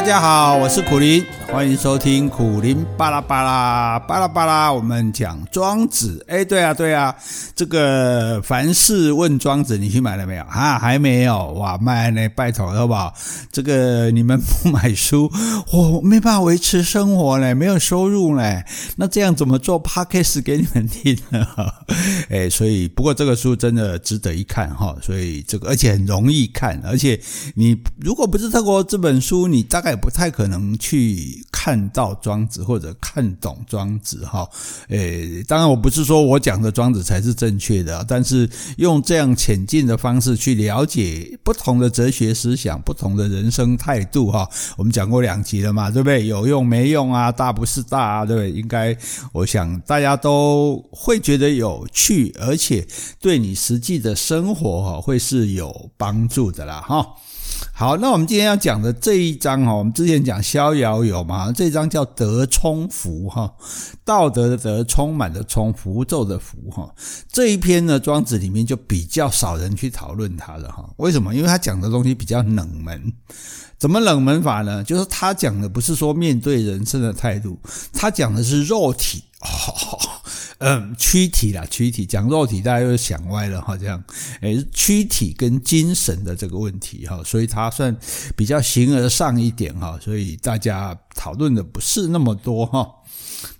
大家好，我是苦林，欢迎收听苦林巴拉巴拉巴拉巴拉。我们讲庄子，哎，对啊，对啊，这个凡事问庄子，你去买了没有？啊，还没有，哇，卖呢，拜托，好不好？这个你们不买书，我没办法维持生活嘞，没有收入嘞，那这样怎么做 Podcast 给你们听呢？哎，所以不过这个书真的值得一看哈，所以这个而且很容易看，而且你如果不是透过这本书，你大概。也不太可能去看到庄子或者看懂庄子哈，诶，当然我不是说我讲的庄子才是正确的，但是用这样浅近的方式去了解不同的哲学思想、不同的人生态度哈，我们讲过两集了嘛，对不对？有用没用啊？大不是大啊，对不对？应该我想大家都会觉得有趣，而且对你实际的生活哈会是有帮助的啦哈。好，那我们今天要讲的这一章哈，我们之前讲逍遥游嘛，这一章叫德充福哈，道德的德，充满的充，符咒的符哈。这一篇呢，庄子里面就比较少人去讨论它了哈。为什么？因为他讲的东西比较冷门。怎么冷门法呢？就是他讲的不是说面对人生的态度，他讲的是肉体。嗯，躯体啦，躯体讲肉体，大家又想歪了哈，这样，诶，躯体跟精神的这个问题哈，所以它算比较形而上一点哈，所以大家讨论的不是那么多哈。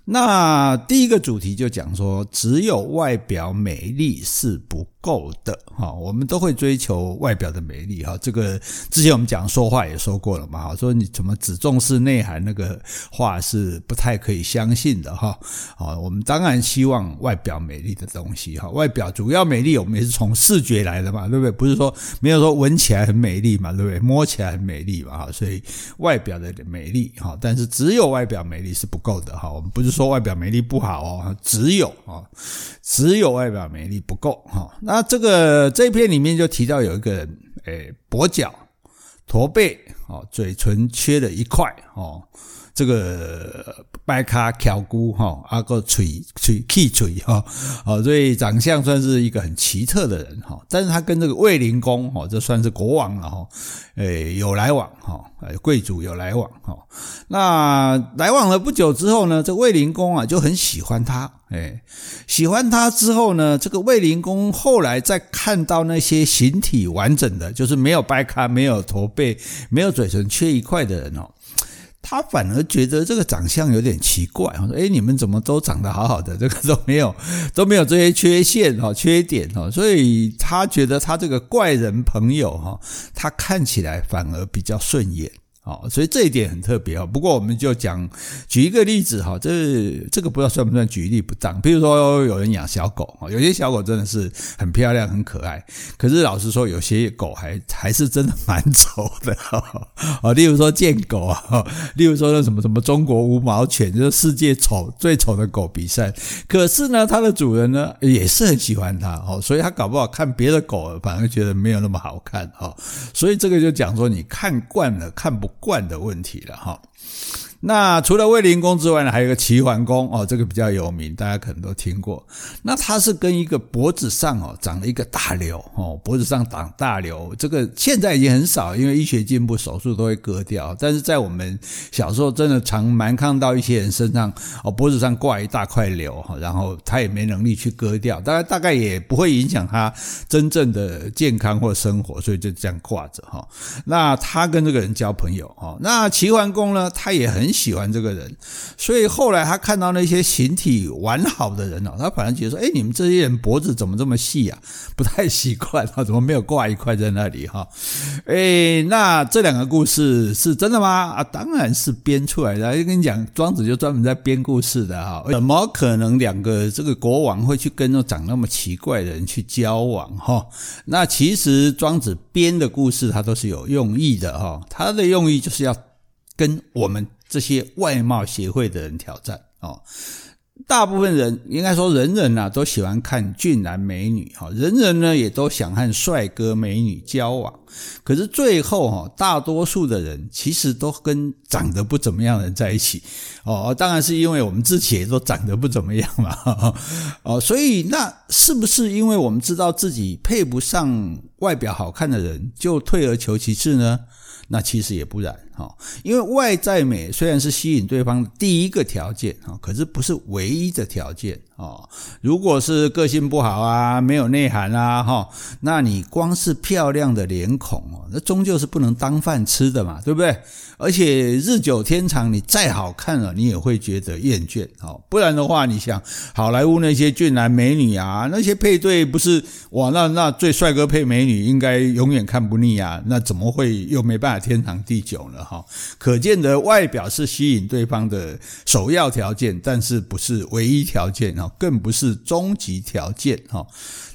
那第一个主题就讲说，只有外表美丽是不够的哈，我们都会追求外表的美丽哈。这个之前我们讲说话也说过了嘛，哈，说你怎么只重视内涵，那个话是不太可以相信的哈。啊，我们当然希望外表美丽的东西哈，外表主要美丽，我们也是从视觉来的嘛，对不对？不是说没有说闻起来很美丽嘛，对不对？摸起来很美丽嘛，哈，所以外表的美丽哈，但但是只有外表美丽是不够的哈。我们不是说外表美丽不好哦，只有啊，只有外表美丽不够哈。那这个这一篇里面就提到有一个人，诶，跛脚、驼背，哦，嘴唇缺了一块，哦，这个掰卡挑骨，哈，阿个嘴嘴气嘴，哈，哦，所以长相算是一个很奇特的人，哈。但是他跟这个卫灵公，哈，这算是国王了，哈，诶，有来往，哈，诶贵族有来往，哈。那来往了不久之后呢，这卫灵公啊就很喜欢他。诶，喜欢他之后呢，这个卫灵公后来再看到那些形体完整的，就是没有掰卡、没有驼背、没有嘴唇缺一块的人哦，他反而觉得这个长相有点奇怪。我说：“哎，你们怎么都长得好好的，这个都没有都没有这些缺陷哈、缺点哈。”所以他觉得他这个怪人朋友哈，他看起来反而比较顺眼。好，所以这一点很特别啊。不过我们就讲举一个例子哈，这这个不知道算不算举例不当。比如说有人养小狗，有些小狗真的是很漂亮、很可爱。可是老实说，有些狗还还是真的蛮丑的啊。例如说贱狗啊，例如说那什么什么中国无毛犬，就是世界丑最丑的狗比赛。可是呢，它的主人呢也是很喜欢它哦，所以他搞不好看别的狗反而觉得没有那么好看哈。所以这个就讲说，你看惯了，看不惯的问题了哈。那除了卫灵公之外呢，还有一个齐桓公哦，这个比较有名，大家可能都听过。那他是跟一个脖子上哦长了一个大瘤哦，脖子上长大瘤，这个现在已经很少，因为医学进步，手术都会割掉。但是在我们小时候，真的常蛮看到一些人身上哦脖子上挂一大块瘤哈，然后他也没能力去割掉，大概大概也不会影响他真正的健康或生活，所以就这样挂着哈。那他跟这个人交朋友哦，那齐桓公呢，他也很。喜欢这个人，所以后来他看到那些形体完好的人哦，他反而觉得说：“哎，你们这些人脖子怎么这么细啊？不太习惯啊，怎么没有挂一块在那里哈？” 哎，那这两个故事是真的吗？啊，当然是编出来的。就跟你讲，庄子就专门在编故事的哈。怎么可能两个这个国王会去跟那长那么奇怪的人去交往哈？那其实庄子编的故事他都是有用意的哈，他的用意就是要跟我们。这些外貌协会的人挑战哦，大部分人应该说人人呐都喜欢看俊男美女哈，人人呢也都想和帅哥美女交往，可是最后哈，大多数的人其实都跟长得不怎么样的人在一起哦，当然是因为我们自己也都长得不怎么样嘛 哦，所以那是不是因为我们知道自己配不上外表好看的人，就退而求其次呢？那其实也不然。哦，因为外在美虽然是吸引对方第一个条件哈，可是不是唯一的条件哦。如果是个性不好啊，没有内涵啊哈，那你光是漂亮的脸孔哦，那终究是不能当饭吃的嘛，对不对？而且日久天长，你再好看了，你也会觉得厌倦哦。不然的话，你想好莱坞那些俊男美女啊，那些配对不是哇？那那最帅哥配美女，应该永远看不腻啊。那怎么会又没办法天长地久呢？哈，可见的外表是吸引对方的首要条件，但是不是唯一条件哈，更不是终极条件哈。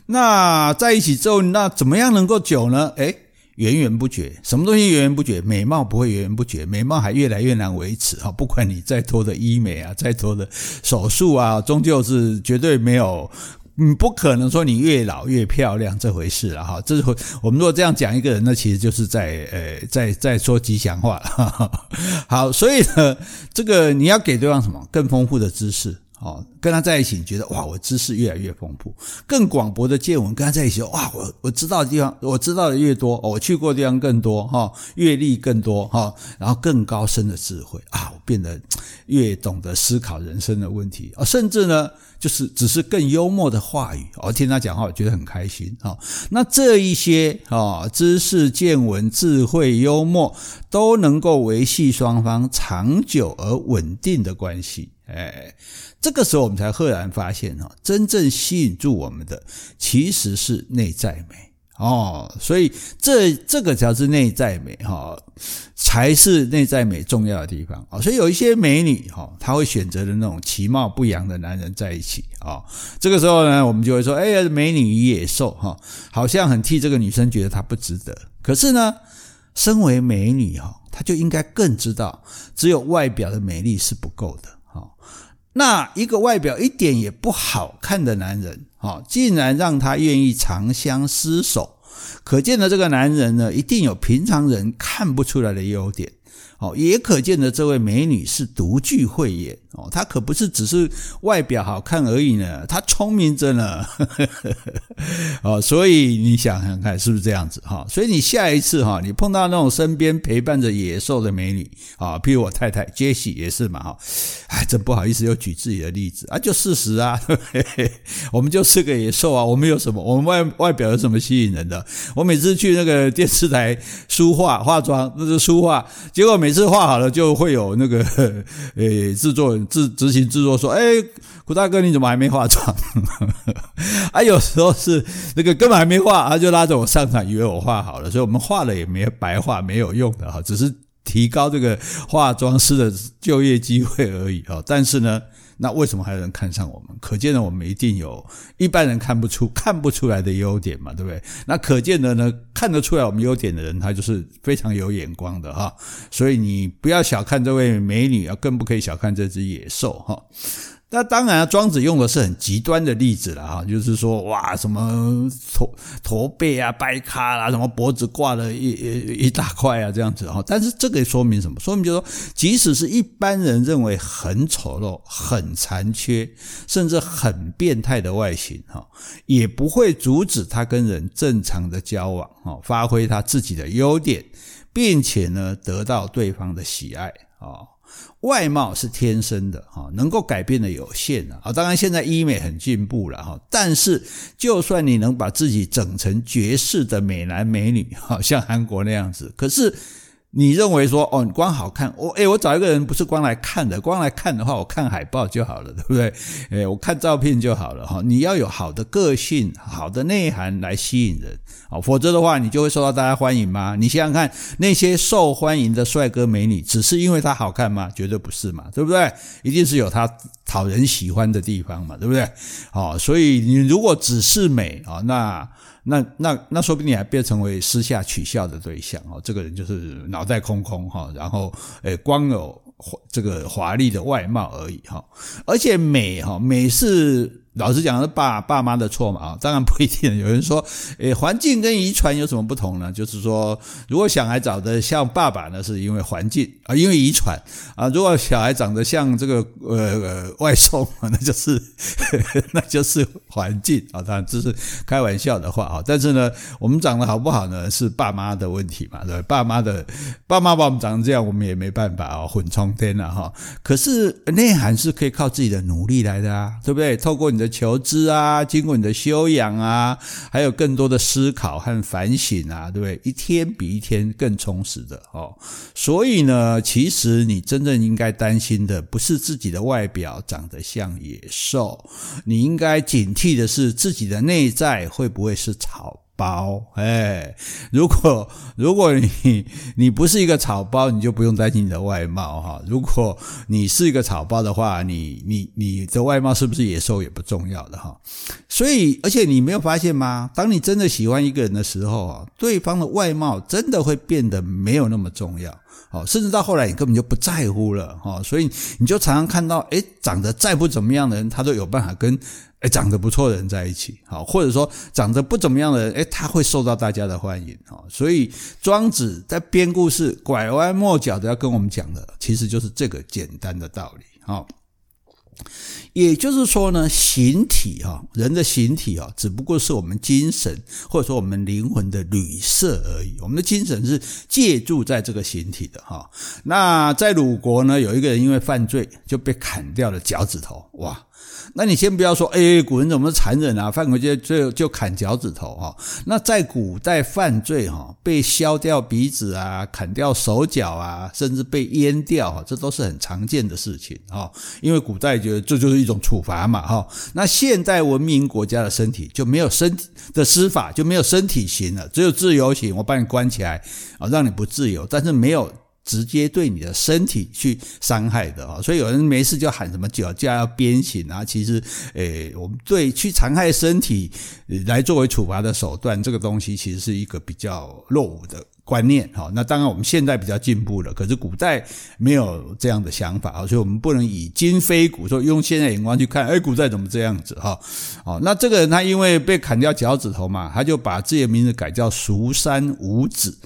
那在一起之后，那怎么样能够久呢？诶源源不绝，什么东西源源不绝？美貌不会源源不绝，美貌还越来越难维持哈。不管你再多的医美啊，再多的手术啊，终究是绝对没有，你，不可能说你越老越漂亮这回事了哈。这回我们如果这样讲一个人，那其实就是在呃，在在说吉祥话了。好，所以呢，这个你要给对方什么？更丰富的知识。哦，跟他在一起，觉得哇，我知识越来越丰富，更广博的见闻。跟他在一起，哇，我我知道的地方，我知道的越多，我去过的地方更多，哈，阅历更多，哈，然后更高深的智慧啊，我变得越懂得思考人生的问题啊，甚至呢，就是只是更幽默的话语，我听他讲话，我觉得很开心啊。那这一些啊，知识、见闻、智慧、幽默，都能够维系双方长久而稳定的关系，哎。这个时候，我们才赫然发现哈，真正吸引住我们的其实是内在美哦，所以这这个才是内在美哈，才是内在美重要的地方啊。所以有一些美女哈，她会选择的那种其貌不扬的男人在一起啊。这个时候呢，我们就会说，哎呀，美女与野兽哈，好像很替这个女生觉得她不值得。可是呢，身为美女哈，她就应该更知道，只有外表的美丽是不够的。哦那一个外表一点也不好看的男人，哦，竟然让他愿意长相厮守，可见的这个男人呢，一定有平常人看不出来的优点。哦，也可见的这位美女是独具慧眼哦，她可不是只是外表好看而已呢，她聪明着呢。哦，所以你想想看是不是这样子哈？所以你下一次哈，你碰到那种身边陪伴着野兽的美女啊，譬如我太太杰西也是嘛哈。哎，真不好意思又举自己的例子啊，就事实啊，我们就是个野兽啊，我们有什么？我们外外表有什么吸引人的？我每次去那个电视台梳化化妆，那是梳化，结果每次画好了，就会有那个 呃制作人执执行制作说：“哎古大哥，你怎么还没化妆？” 啊，有时候是那个根本还没化，他就拉着我上场，以为我化好了，所以我们化了也没白化，没有用的哈，只是提高这个化妆师的就业机会而已哈。但是呢。那为什么还有人看上我们？可见呢，我们一定有一般人看不出、看不出来的优点嘛，对不对？那可见的呢，看得出来我们优点的人，他就是非常有眼光的哈。所以你不要小看这位美女啊，更不可以小看这只野兽哈。那当然，庄子用的是很极端的例子了哈，就是说，哇，什么驼驼背啊、掰咖啦，什么脖子挂了一一一大块啊，这样子哈。但是这个说明什么？说明就是说，即使是一般人认为很丑陋、很残缺，甚至很变态的外形哈，也不会阻止他跟人正常的交往哈，发挥他自己的优点，并且呢，得到对方的喜爱啊。外貌是天生的哈，能够改变的有限啊。当然现在医美很进步了哈，但是就算你能把自己整成绝世的美男美女，好像韩国那样子，可是。你认为说哦，你光好看，我诶，我找一个人不是光来看的，光来看的话，我看海报就好了，对不对？诶，我看照片就好了哈。你要有好的个性、好的内涵来吸引人，好，否则的话，你就会受到大家欢迎吗？你想想看，那些受欢迎的帅哥美女，只是因为他好看吗？绝对不是嘛，对不对？一定是有他讨人喜欢的地方嘛，对不对？好，所以你如果只是美啊，那。那那那说不定你还变成为私下取笑的对象哦，这个人就是脑袋空空哈，然后诶光有这个华丽的外貌而已哈，而且美哈美是老实讲是爸爸妈的错嘛啊，当然不一定。有人说，诶，环境跟遗传有什么不同呢？就是说，如果小孩长得像爸爸呢，是因为环境啊，因为遗传啊；如果小孩长得像这个呃呃外送，那就是呵呵那就是环境啊。当然这是开玩笑的话啊，但是呢，我们长得好不好呢，是爸妈的问题嘛，对，爸妈的爸妈把我们长成这样，我们也没办法啊，混苍天了哈。可是内涵是可以靠自己的努力来的啊，对不对？透过你的。求知啊，经过你的修养啊，还有更多的思考和反省啊，对不对？一天比一天更充实的哦。所以呢，其实你真正应该担心的，不是自己的外表长得像野兽，你应该警惕的是自己的内在会不会是草包，哎，如果如果你你不是一个草包，你就不用担心你的外貌哈。如果你是一个草包的话，你你你的外貌是不是野兽也不重要的哈。所以，而且你没有发现吗？当你真的喜欢一个人的时候啊，对方的外貌真的会变得没有那么重要，哦，甚至到后来你根本就不在乎了哈。所以你就常常看到，诶，长得再不怎么样的人，他都有办法跟。哎，长得不错的人在一起，好，或者说长得不怎么样的人，哎，他会受到大家的欢迎，哈，所以庄子在编故事，拐弯抹角的要跟我们讲的，其实就是这个简单的道理，哈。也就是说呢，形体哈，人的形体啊，只不过是我们精神或者说我们灵魂的旅社而已，我们的精神是借助在这个形体的，哈。那在鲁国呢，有一个人因为犯罪就被砍掉了脚趾头，哇。那你先不要说，哎，古人怎么残忍啊？犯过罪就就砍脚趾头哈。那在古代犯罪哈，被削掉鼻子啊，砍掉手脚啊，甚至被阉掉哈，这都是很常见的事情哈。因为古代觉得这就是一种处罚嘛哈。那现代文明国家的身体就没有身体的司法，就没有身体刑了，只有自由刑，我把你关起来啊，让你不自由，但是没有。直接对你的身体去伤害的啊，所以有人没事就喊什么酒驾要鞭刑啊，其实，诶，我们对去残害身体来作为处罚的手段，这个东西其实是一个比较落伍的观念哈。那当然我们现在比较进步了，可是古代没有这样的想法啊，所以我们不能以今非古，说用现在眼光去看，哎，古代怎么这样子哈？哦，那这个人他因为被砍掉脚趾头嘛，他就把自己的名字改叫蜀山五子。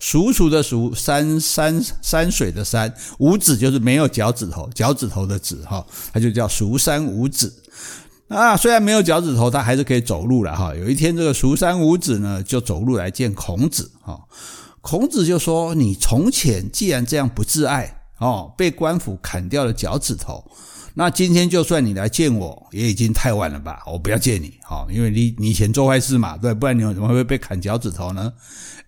蜀黍的蜀，山山山水的山，五子就是没有脚趾头，脚趾头的趾哈，他就叫蜀山五子。啊，虽然没有脚趾头，他还是可以走路了哈。有一天，这个蜀山五子呢，就走路来见孔子哈。孔子就说：“你从前既然这样不自爱哦，被官府砍掉了脚趾头。”那今天就算你来见我，也已经太晚了吧？我不要见你，好，因为你以前做坏事嘛，对，不然你怎么会被砍脚趾头呢？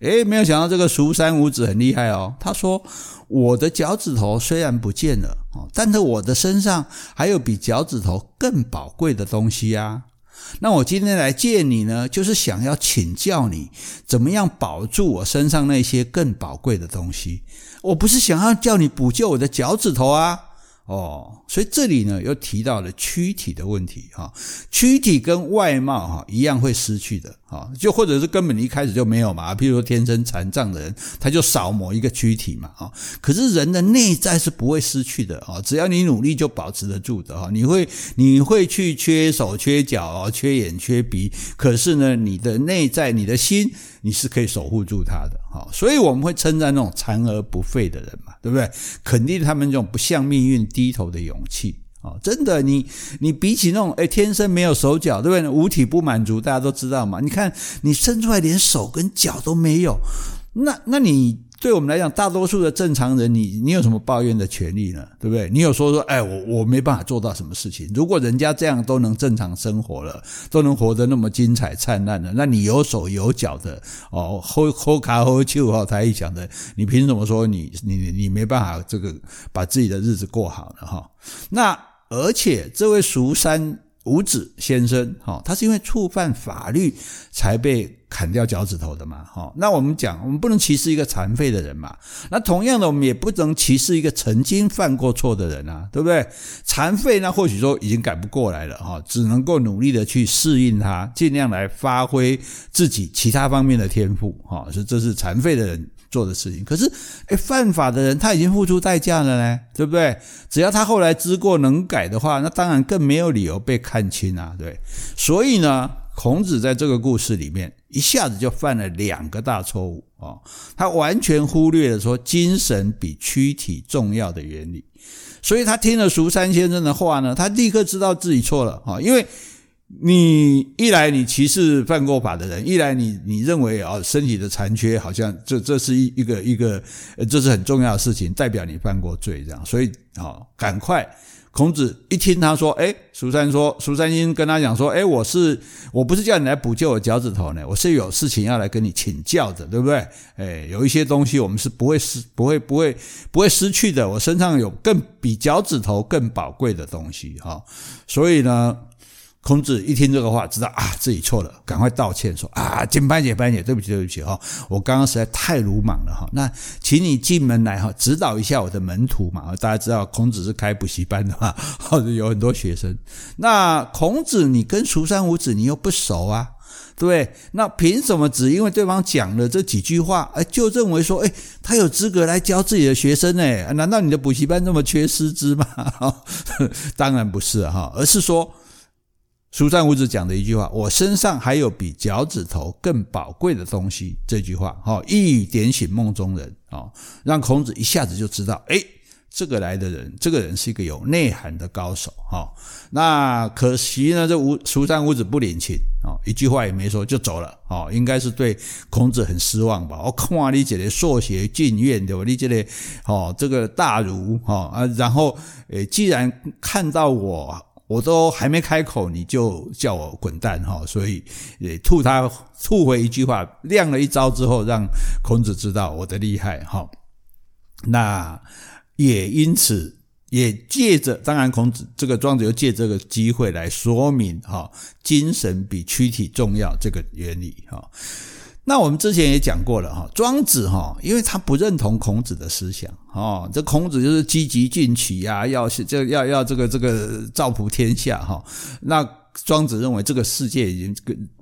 诶，没有想到这个蜀山五子很厉害哦。他说：“我的脚趾头虽然不见了，但是我的身上还有比脚趾头更宝贵的东西啊。那我今天来见你呢，就是想要请教你，怎么样保住我身上那些更宝贵的东西。我不是想要叫你补救我的脚趾头啊。”哦，所以这里呢又提到了躯体的问题哈，躯体跟外貌哈一样会失去的啊，就或者是根本一开始就没有嘛，譬如说天生残障的人，他就少某一个躯体嘛啊，可是人的内在是不会失去的啊，只要你努力就保持得住的哈，你会你会去缺手缺脚缺眼缺鼻，可是呢你的内在你的心你是可以守护住它的哈，所以我们会称赞那种残而不废的人嘛。对不对？肯定他们这种不向命运低头的勇气啊！真的，你你比起那种诶天生没有手脚，对不对？五体不满足，大家都知道嘛。你看你生出来连手跟脚都没有，那那你。对我们来讲，大多数的正常人，你你有什么抱怨的权利呢？对不对？你有说说，哎，我我没办法做到什么事情。如果人家这样都能正常生活了，都能活得那么精彩灿烂了，那你有手有脚的哦，喝喝卡喝酒哈，他一讲的，你凭什么说你你你没办法这个把自己的日子过好了哈？那而且这位蜀山。五子先生，哈，他是因为触犯法律才被砍掉脚趾头的嘛，哈。那我们讲，我们不能歧视一个残废的人嘛。那同样的，我们也不能歧视一个曾经犯过错的人啊，对不对？残废那或许说已经改不过来了，哈，只能够努力的去适应他，尽量来发挥自己其他方面的天赋，哈。所以这是残废的人做的事情。可是，哎，犯法的人他已经付出代价了呢，对不对？只要他后来知过能改的话，那当然更没有理由被看轻啊，对。所以呢，孔子在这个故事里面一下子就犯了两个大错误啊，他完全忽略了说精神比躯体重要的原理。所以他听了蜀山先生的话呢，他立刻知道自己错了啊！因为你一来你歧视犯过法的人，一来你你认为啊身体的残缺好像这这是一一个一个这是很重要的事情，代表你犯过罪这样，所以啊赶快。孔子一听他说，诶，蜀山说，蜀山先生跟他讲说，诶，我是我不是叫你来补救我脚趾头呢，我是有事情要来跟你请教的，对不对？诶，有一些东西我们是不会失、不会、不会、不会失去的。我身上有更比脚趾头更宝贵的东西，哈，所以呢。孔子一听这个话，知道啊自己错了，赶快道歉说啊，金班姐班姐，对不起对不起哈，我刚刚实在太鲁莽了哈。那请你进门来哈，指导一下我的门徒嘛。大家知道孔子是开补习班的嘛，或 者有很多学生。那孔子你跟蜀山五子你又不熟啊，对？那凭什么只因为对方讲了这几句话，哎，就认为说，哎，他有资格来教自己的学生呢？难道你的补习班那么缺师资吗？当然不是哈，而是说。蜀山五子讲的一句话：“我身上还有比脚趾头更宝贵的东西。”这句话，哈，一语点醒梦中人，啊，让孔子一下子就知道，诶，这个来的人，这个人是一个有内涵的高手，哈。那可惜呢，这吴蜀山五子不领情，啊，一句话也没说就走了，啊，应该是对孔子很失望吧？我看你这个硕学进苑，对吧？你这个，哦，这个大儒，哈啊，然后，诶，既然看到我。我都还没开口，你就叫我滚蛋哈！所以也吐他吐回一句话，亮了一招之后，让孔子知道我的厉害哈。那也因此也借着，当然孔子这个庄子又借这个机会来说明哈，精神比躯体重要这个原理哈。那我们之前也讲过了哈，庄子哈，因为他不认同孔子的思想哦，这孔子就是积极进取呀，要这要要这个这个造福天下哈。那庄子认为这个世界已经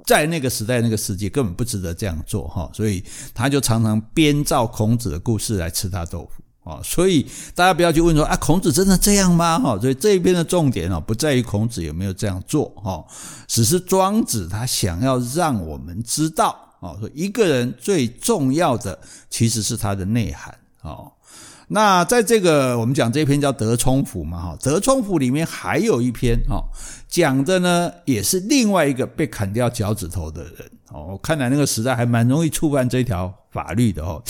在那个时代那个世界根本不值得这样做哈，所以他就常常编造孔子的故事来吃他豆腐啊。所以大家不要去问说啊，孔子真的这样吗？哈，所以这一边的重点啊，不在于孔子有没有这样做哈，只是庄子他想要让我们知道。哦，说一个人最重要的其实是他的内涵。哦，那在这个我们讲这篇叫《德充府》嘛，哈，《德充府》里面还有一篇，哈，讲的呢也是另外一个被砍掉脚趾头的人。哦，看来那个时代还蛮容易触犯这条法律的哦。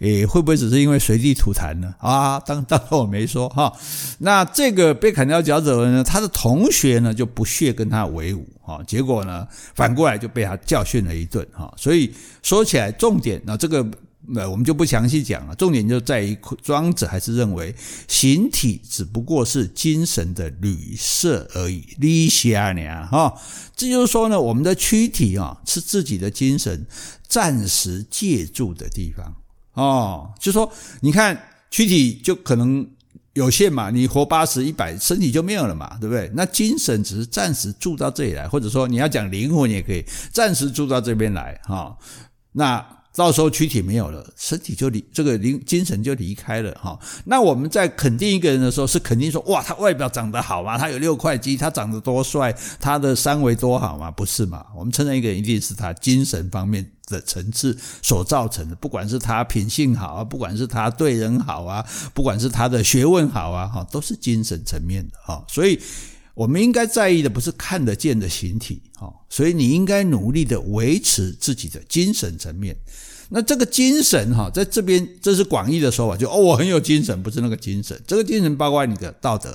诶，会不会只是因为随地吐痰呢？啊，当当我没说哈。那这个被砍掉脚趾头呢，他的同学呢就不屑跟他为伍哈，结果呢反过来就被他教训了一顿哈。所以说起来，重点那这个呃我们就不详细讲了。重点就在于庄子还是认为形体只不过是精神的旅舍而已，离瞎呢哈。这就是说呢，我们的躯体啊是自己的精神暂时借住的地方。哦，就说你看躯体就可能有限嘛，你活八十一百，身体就没有了嘛，对不对？那精神只是暂时住到这里来，或者说你要讲灵魂也可以暂时住到这边来，哈、那。到时候躯体没有了，身体就离这个灵精神就离开了哈。那我们在肯定一个人的时候，是肯定说哇，他外表长得好吗？他有六块肌，他长得多帅，他的三围多好吗？不是嘛？我们称赞一个人，一定是他精神方面的层次所造成的。不管是他品性好啊，不管是他对人好啊，不管是他的学问好啊，哈，都是精神层面的哈。所以。我们应该在意的不是看得见的形体哈，所以你应该努力的维持自己的精神层面。那这个精神哈，在这边这是广义的说法，就哦，我很有精神，不是那个精神。这个精神包括你的道德，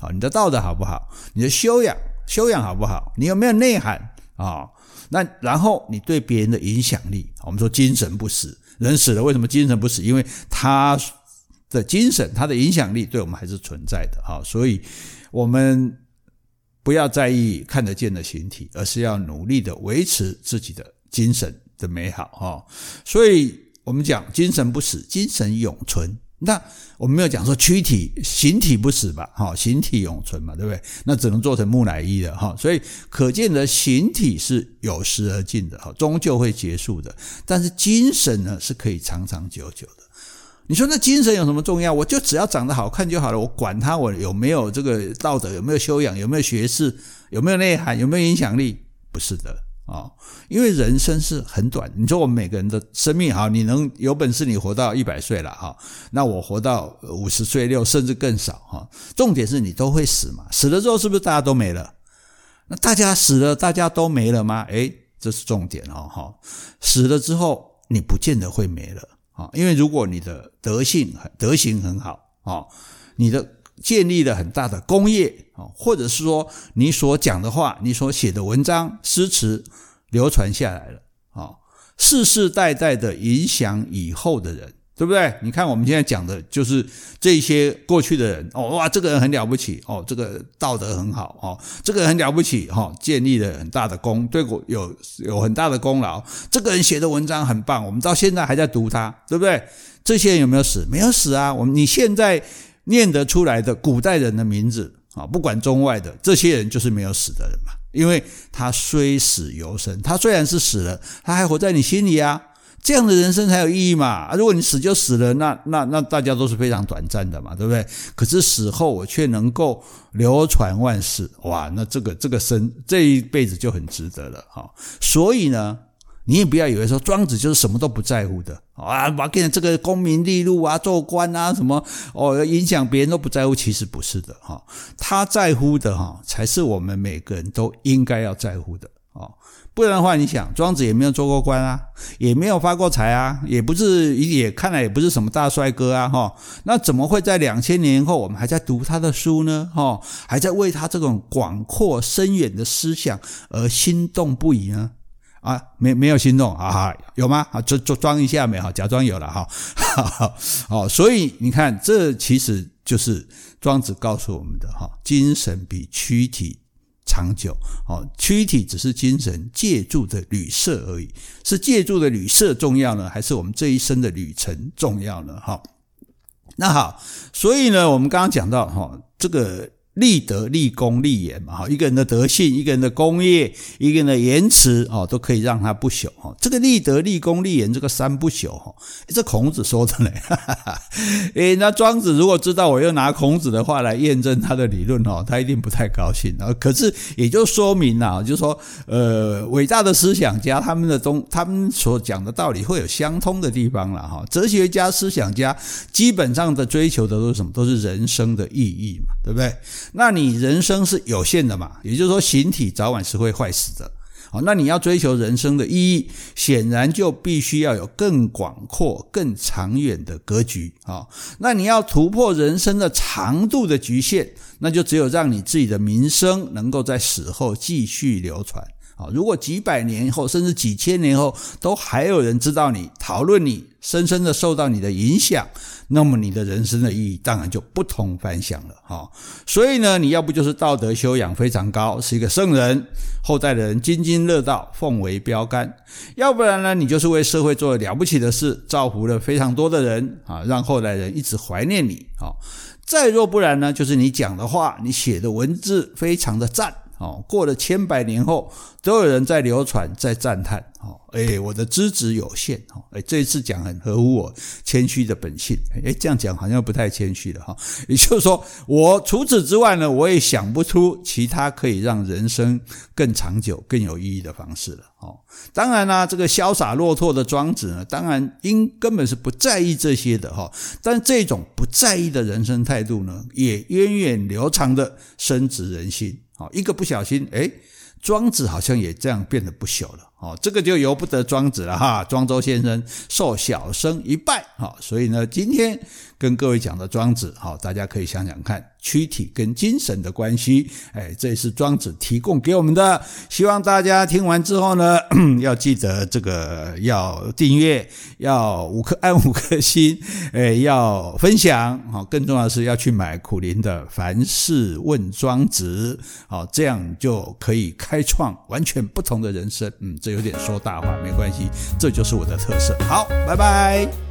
啊，你的道德好不好？你的修养，修养好不好？你有没有内涵啊？那然后你对别人的影响力，我们说精神不死，人死了为什么精神不死？因为他的精神，他的影响力对我们还是存在的哈。所以我们。不要在意看得见的形体，而是要努力的维持自己的精神的美好哈。所以，我们讲精神不死，精神永存那我们没有讲说躯体形体不死吧？哈，形体永存嘛，对不对？那只能做成木乃伊的哈。所以可见的形体是有时而尽的哈，终究会结束的。但是精神呢，是可以长长久久的。你说那精神有什么重要？我就只要长得好看就好了，我管他我有没有这个道德，有没有修养，有没有学识，有没有内涵，有没有影响力？不是的啊，因为人生是很短。你说我们每个人的生命哈，你能有本事你活到一百岁了哈，那我活到五十岁六甚至更少哈。重点是你都会死嘛，死了之后是不是大家都没了？那大家死了，大家都没了吗？诶，这是重点哦哈。死了之后，你不见得会没了。啊，因为如果你的德性德行很好啊，你的建立了很大的功业啊，或者是说你所讲的话、你所写的文章、诗词流传下来了啊，世世代代的影响以后的人。对不对？你看我们现在讲的就是这些过去的人哦，哇，这个人很了不起哦，这个道德很好哦，这个人很了不起哈，建立了很大的功，对我有有很大的功劳。这个人写的文章很棒，我们到现在还在读他，对不对？这些人有没有死？没有死啊。我们你现在念得出来的古代人的名字啊，不管中外的这些人，就是没有死的人嘛，因为他虽死犹生，他虽然是死了，他还活在你心里啊。这样的人生才有意义嘛？如果你死就死了，那那那大家都是非常短暂的嘛，对不对？可是死后我却能够流传万世，哇！那这个这个生这一辈子就很值得了哈。所以呢，你也不要以为说庄子就是什么都不在乎的啊，我跟你这个功名利禄啊，做官啊什么哦，影响别人都不在乎，其实不是的哈。他在乎的哈，才是我们每个人都应该要在乎的。哦，不然的话，你想，庄子也没有做过官啊，也没有发过财啊，也不是，也看来也不是什么大帅哥啊，哈，那怎么会在两千年后，我们还在读他的书呢？哈，还在为他这种广阔深远的思想而心动不已呢？啊，没没有心动啊？有吗？啊，装装装一下没哈，假装有了哈，好，所以你看，这其实就是庄子告诉我们的哈，精神比躯体。长久哦，躯体只是精神借助的旅社而已，是借助的旅社重要呢，还是我们这一生的旅程重要呢？哈，那好，所以呢，我们刚刚讲到哈，这个。立德、立功、立言嘛，哈，一个人的德性，一个人的功业，一个人的言辞，哦，都可以让他不朽，哈。这个立德、立功、立言，这个三不朽，哈，这孔子说的呢，哈哈哈。诶，那庄子如果知道我又拿孔子的话来验证他的理论，哦，他一定不太高兴啊。可是也就说明了，就是说，呃，伟大的思想家他们的东，他们所讲的道理会有相通的地方了，哈。哲学家、思想家基本上的追求的都是什么？都是人生的意义嘛，对不对？那你人生是有限的嘛？也就是说，形体早晚是会坏死的。好，那你要追求人生的意义，显然就必须要有更广阔、更长远的格局啊。那你要突破人生的长度的局限，那就只有让你自己的名声能够在死后继续流传。啊，如果几百年后，甚至几千年后，都还有人知道你、讨论你、深深的受到你的影响，那么你的人生的意义当然就不同凡响了。哈，所以呢，你要不就是道德修养非常高，是一个圣人，后代的人津津乐道，奉为标杆；要不然呢，你就是为社会做了了不起的事，造福了非常多的人啊，让后代人一直怀念你。啊，再若不然呢，就是你讲的话，你写的文字非常的赞。哦，过了千百年后，都有人在流传，在赞叹。哦，哎，我的资质有限。哦，哎，这一次讲很合乎我谦虚的本性。哎，这样讲好像不太谦虚了哈。也就是说，我除此之外呢，我也想不出其他可以让人生更长久、更有意义的方式了。哦，当然啦，这个潇洒落拓的庄子呢，当然应根本是不在意这些的哈。但这种不在意的人生态度呢，也源远流长的深植人心。好，一个不小心，哎，庄子好像也这样变得不朽了。哦，这个就由不得庄子了哈。庄周先生受小生一拜。好，所以呢，今天跟各位讲的庄子，好，大家可以想想看。躯体跟精神的关系，哎，这是庄子提供给我们的。希望大家听完之后呢，要记得这个要订阅，要五颗按五颗星，哎，要分享。好，更重要的是要去买苦苓的《凡事问庄子》，好，这样就可以开创完全不同的人生。嗯，这有点说大话，没关系，这就是我的特色。好，拜拜。